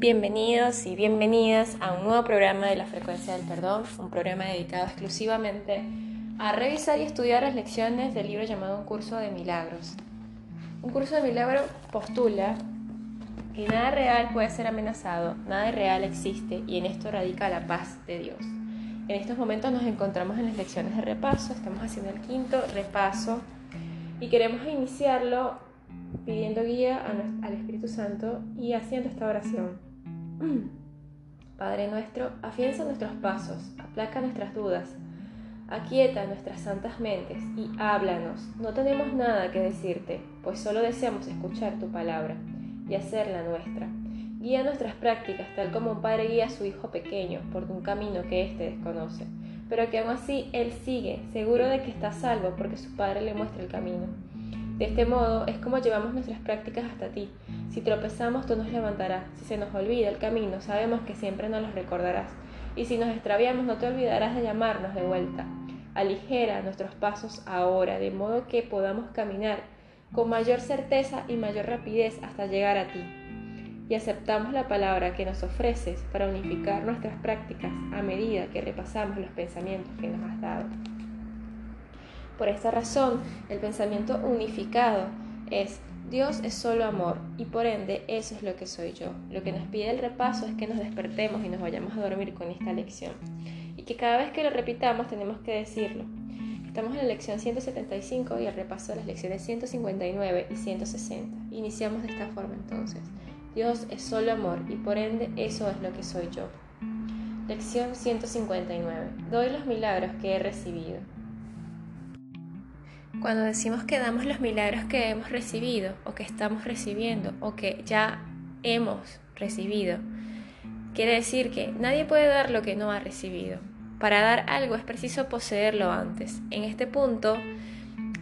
Bienvenidos y bienvenidas a un nuevo programa de la frecuencia del perdón, un programa dedicado exclusivamente a revisar y estudiar las lecciones del libro llamado Un curso de milagros. Un curso de milagros postula que nada real puede ser amenazado, nada real existe y en esto radica la paz de Dios. En estos momentos nos encontramos en las lecciones de repaso, estamos haciendo el quinto repaso y queremos iniciarlo pidiendo guía al Espíritu Santo y haciendo esta oración. Padre nuestro, afianza nuestros pasos, aplaca nuestras dudas, aquieta nuestras santas mentes y háblanos. No tenemos nada que decirte, pues solo deseamos escuchar tu palabra y hacerla nuestra. Guía nuestras prácticas tal como un padre guía a su hijo pequeño por un camino que éste desconoce, pero que aún así él sigue, seguro de que está salvo porque su padre le muestra el camino. De este modo es como llevamos nuestras prácticas hasta ti. Si tropezamos, tú nos levantarás. Si se nos olvida el camino, sabemos que siempre nos los recordarás. Y si nos extraviamos, no te olvidarás de llamarnos de vuelta. Aligera nuestros pasos ahora, de modo que podamos caminar con mayor certeza y mayor rapidez hasta llegar a ti y aceptamos la palabra que nos ofreces para unificar nuestras prácticas a medida que repasamos los pensamientos que nos has dado. Por esta razón, el pensamiento unificado es Dios es solo amor y por ende eso es lo que soy yo. Lo que nos pide el repaso es que nos despertemos y nos vayamos a dormir con esta lección y que cada vez que lo repitamos tenemos que decirlo. Estamos en la lección 175 y el repaso de las lecciones 159 y 160. Iniciamos de esta forma entonces. Dios es solo amor y por ende eso es lo que soy yo. Lección 159. Doy los milagros que he recibido. Cuando decimos que damos los milagros que hemos recibido o que estamos recibiendo o que ya hemos recibido, quiere decir que nadie puede dar lo que no ha recibido. Para dar algo es preciso poseerlo antes. En este punto,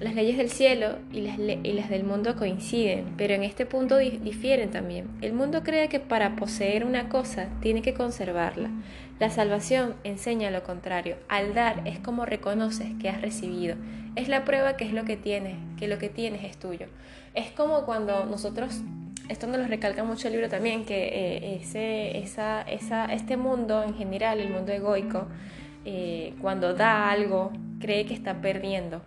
las leyes del cielo y las, del mundo coinciden, pero en este punto difieren también. El mundo cree que para poseer una cosa tiene que conservarla. La salvación enseña lo contrario. Al dar es como reconoces que has recibido. Es la prueba que es lo que tienes, que lo que tienes es tuyo. Es como cuando nosotros, esto nos lo recalca mucho el libro también, que eh, ese, esa, esa, este mundo en general, el mundo egoico, eh, cuando da algo, cree que está perdiendo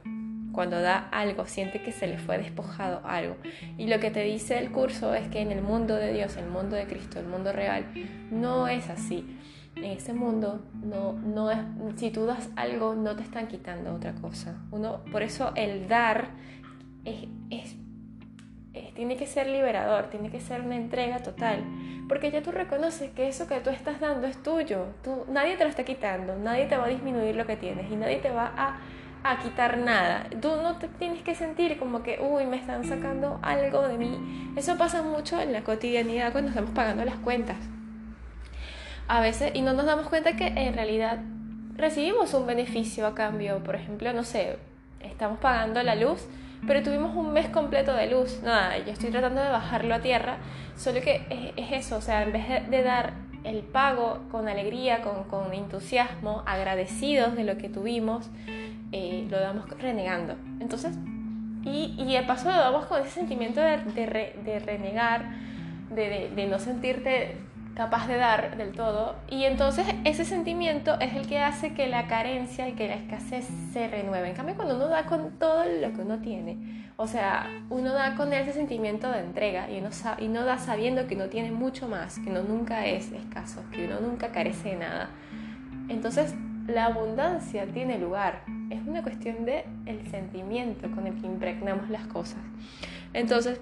cuando da algo, siente que se le fue despojado algo. Y lo que te dice el curso es que en el mundo de Dios, el mundo de Cristo, el mundo real, no es así. En ese mundo, no, no es, si tú das algo, no te están quitando otra cosa. Uno, por eso el dar es, tiene que ser liberador, tiene que ser una entrega total. Porque ya tú reconoces que eso que tú estás dando es tuyo. Tú, nadie te lo está quitando, nadie te va a disminuir lo que tienes y nadie te va a a quitar nada. Tú no te tienes que sentir como que, uy, me están sacando algo de mí. Eso pasa mucho en la cotidianidad cuando estamos pagando las cuentas. A veces, y no nos damos cuenta que en realidad recibimos un beneficio a cambio. Por ejemplo, no sé, estamos pagando la luz, pero tuvimos un mes completo de luz. Nada, yo estoy tratando de bajarlo a tierra, solo que es, eso, o sea, en vez de, de dar el pago con alegría, con, con entusiasmo, agradecidos de lo que tuvimos, eh, lo damos renegando. Entonces, y, y de paso lo damos con ese sentimiento de, de, renegar, de, de, no sentirte capaz de dar del todo. Y entonces ese sentimiento es el que hace que la carencia y que la escasez se renueve. En cambio, cuando uno da con todo lo que uno tiene, o sea, uno da con ese sentimiento de entrega y y no da sabiendo que uno tiene mucho más, que uno nunca es escaso, que uno nunca carece de nada. Entonces, la abundancia tiene lugar. Es una cuestión de el sentimiento con el que impregnamos las cosas. Entonces,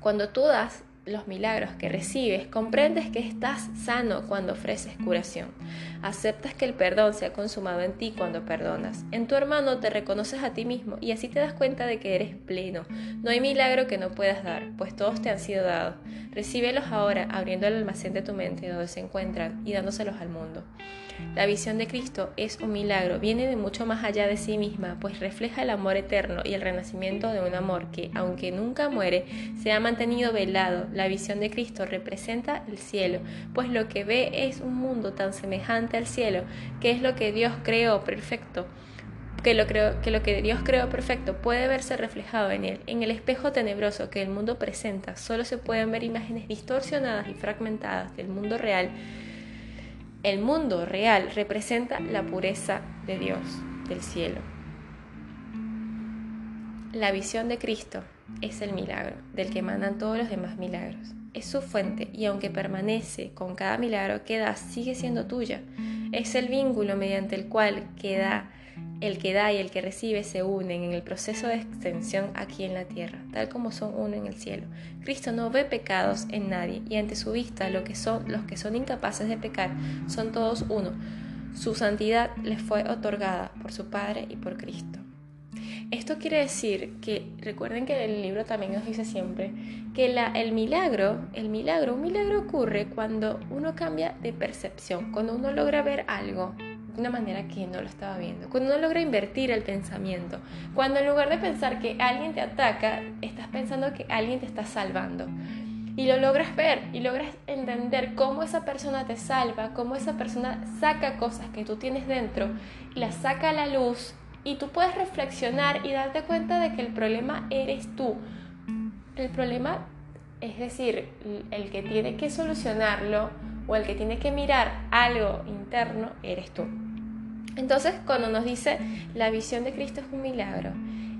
cuando tú das los milagros que recibes, comprendes que estás sano cuando ofreces curación. Aceptas que el perdón se ha consumado en ti cuando perdonas. En tu hermano te reconoces a ti mismo y así te das cuenta de que eres pleno. No hay milagro que no puedas dar, pues todos te han sido dados. Recíbelos ahora, abriendo el almacén de tu mente donde se encuentran y dándoselos al mundo. La visión de Cristo es un milagro, viene de mucho más allá de sí misma, pues refleja el amor eterno y el renacimiento de un amor que, aunque nunca muere, se ha mantenido velado. La visión de Cristo representa el cielo, pues lo que ve es un mundo tan semejante al cielo, que es lo que Dios creó perfecto que lo, que que Dios creó perfecto puede verse reflejado en él. En el espejo tenebroso que el mundo presenta, solo se pueden ver imágenes distorsionadas y fragmentadas del mundo real. El mundo real representa la pureza de Dios, del cielo. La visión de Cristo es el milagro, del que emanan todos los demás milagros. Es su fuente y aunque permanece con cada milagro que da, sigue siendo tuya. Es el vínculo mediante el cual queda el que da y el que recibe se unen en el proceso de extensión aquí en la tierra, tal como son uno en el cielo. Cristo no ve pecados en nadie y ante su vista lo que son, los que son incapaces de pecar son todos uno. Su santidad les fue otorgada por su Padre y por Cristo. Esto quiere decir que, recuerden que el libro también nos dice siempre, que el milagro, el milagro, un milagro ocurre cuando uno cambia de percepción, cuando uno logra ver algo una manera que no lo estaba viendo. Cuando uno logra invertir el pensamiento. Cuando en lugar de pensar que alguien te ataca, estás pensando que alguien te está salvando. Y lo logras ver y logras entender cómo esa persona te salva, cómo esa persona saca cosas que tú tienes dentro y las saca a la luz. Y tú puedes reflexionar y darte cuenta de que el problema eres tú. El problema, es decir, el que tiene que solucionarlo o el que tiene que mirar algo interno, eres tú. Entonces, cuando nos dice la visión de Cristo es un milagro,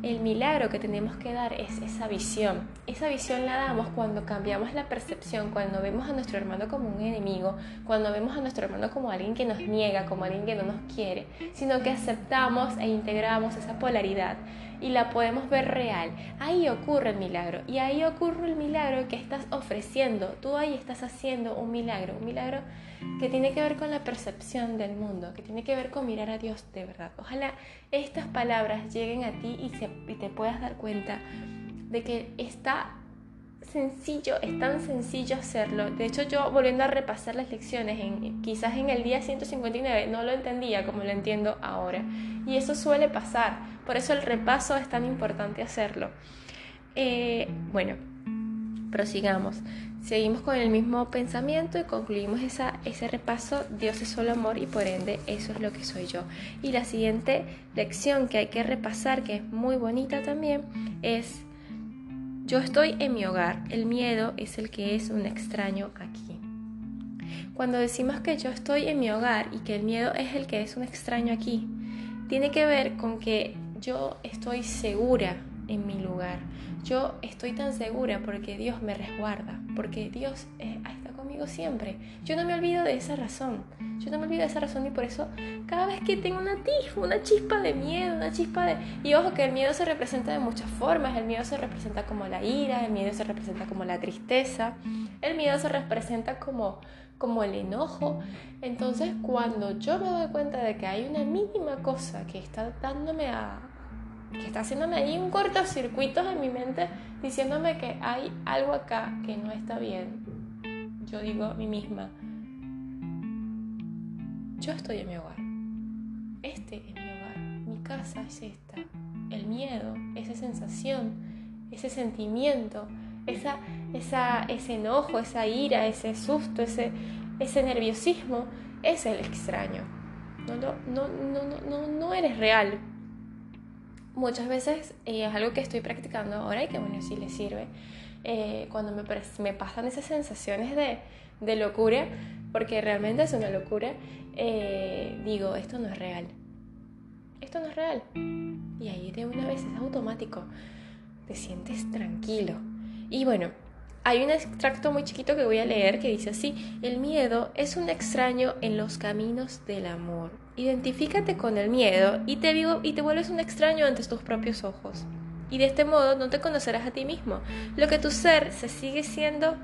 el milagro que tenemos que dar es esa visión. Esa visión la damos cuando cambiamos la percepción, cuando vemos a nuestro hermano como un enemigo, cuando vemos a nuestro hermano como alguien que nos niega, como alguien que no nos quiere, sino que aceptamos e integramos esa polaridad y la podemos ver real. Ahí ocurre el milagro y ahí ocurre el milagro que estás ofreciendo. Tú ahí estás haciendo un milagro, un milagro que tiene que ver con la percepción del mundo, que tiene que ver con mirar a Dios de verdad. Ojalá estas palabras lleguen a ti y, te puedas dar cuenta de que está sencillo, es tan sencillo hacerlo. De hecho, yo volviendo a repasar las lecciones, en, quizás en el día 159 no lo entendía como lo entiendo ahora. Y eso suele pasar. Por eso el repaso es tan importante hacerlo. Eh, bueno, prosigamos. Seguimos con el mismo pensamiento y concluimos esa, ese repaso. Dios es solo amor y por ende eso es lo que soy yo. Y la siguiente lección que hay que repasar, que es muy bonita también, es yo estoy en mi hogar. El miedo es el que es un extraño aquí. Cuando decimos que yo estoy en mi hogar y que el miedo es el que es un extraño aquí, tiene que ver con que yo estoy segura en mi lugar. Yo estoy tan segura porque Dios me resguarda, porque Dios eh, está conmigo siempre. Yo no me olvido de esa razón. Yo no me olvido de esa razón y por eso cada vez que tengo una tispa, una chispa de miedo, una chispa de... Y ojo que el miedo se representa de muchas formas. El miedo se representa como la ira, el miedo se representa como la tristeza, el miedo se representa como como el enojo. Entonces, cuando yo me doy cuenta de que hay una mínima cosa que está dándome a, que está haciéndome ahí un cortocircuito en mi mente diciéndome que hay algo acá que no está bien. Yo digo a mí misma, yo estoy en mi hogar. Este es mi hogar. Mi casa es esta. El miedo, esa sensación, ese sentimiento, esa, esa, ese enojo, esa ira, ese susto, ese, ese nerviosismo, es el extraño. No, no, no, no, eres real, muchas veces y es algo que estoy practicando ahora y que bueno, sí le sirve. Eh, cuando me, me, pasan esas sensaciones de, de, locura, porque realmente es una locura, eh, digo, esto no es real. Esto no es real. Y ahí de una vez es automático. Te sientes tranquilo. Y bueno, hay un extracto muy chiquito que voy a leer que dice así, el miedo es un extraño en los caminos del amor Identifícate con el miedo y te, digo, y te vuelves un extraño ante tus propios ojos. Y de este modo no te conocerás a ti mismo. Lo que tu ser se sigue siendo,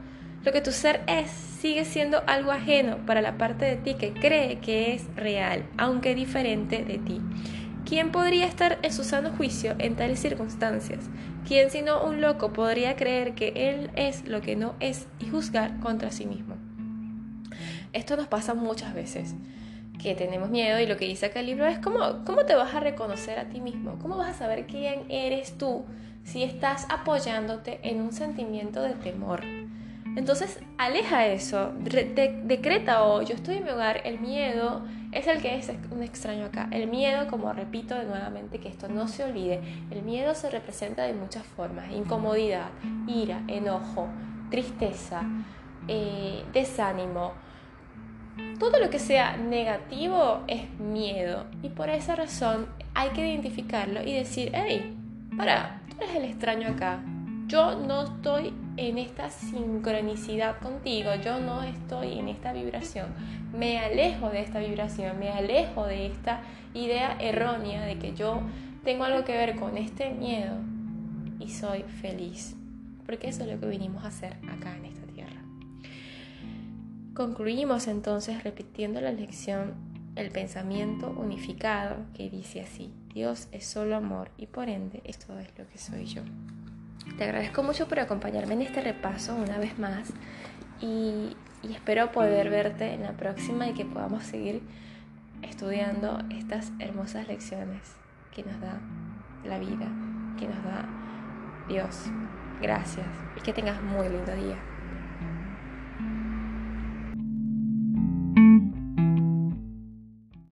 lo que tu ser es, sigue siendo algo ajeno para la parte de ti que cree que es real, aunque diferente de ti. ¿Quién podría estar en su sano juicio en tales circunstancias? ¿Quién sino un loco podría creer que él es lo que no es y juzgar contra sí mismo? Esto nos pasa muchas veces que tenemos miedo y lo que dice acá el libro es cómo, cómo te vas a reconocer a ti mismo, cómo vas a saber quién eres tú si estás apoyándote en un sentimiento de temor. Entonces, aleja eso, decreta o yo estoy en mi hogar, el miedo es el que es un extraño acá. El miedo, como repito nuevamente, que esto no se olvide, el miedo se representa de muchas formas. Incomodidad, ira, enojo, tristeza, eh, desánimo. Todo lo que sea negativo es miedo y por esa razón hay que identificarlo y decir, hey, para, tú eres el extraño acá. Yo no estoy en esta sincronicidad contigo, yo no estoy en esta vibración. Me alejo de esta vibración, me alejo de esta idea errónea de que yo tengo algo que ver con este miedo y soy feliz. Porque eso es lo que vinimos a hacer acá en esta tierra. Concluimos entonces repitiendo la lección el pensamiento unificado que dice así, Dios es solo amor y por ende esto es lo que soy yo. Te agradezco mucho por acompañarme en este repaso una vez más y, espero poder verte en la próxima y que podamos seguir estudiando estas hermosas lecciones que nos da la vida, que nos da Dios. Gracias y que tengas muy lindo día.